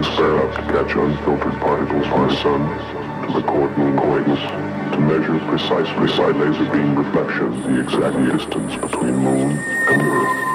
and set up to catch unfiltered particles from the sun, to the moon quakes, to measure precisely by laser beam reflection the exact distance between moon and earth.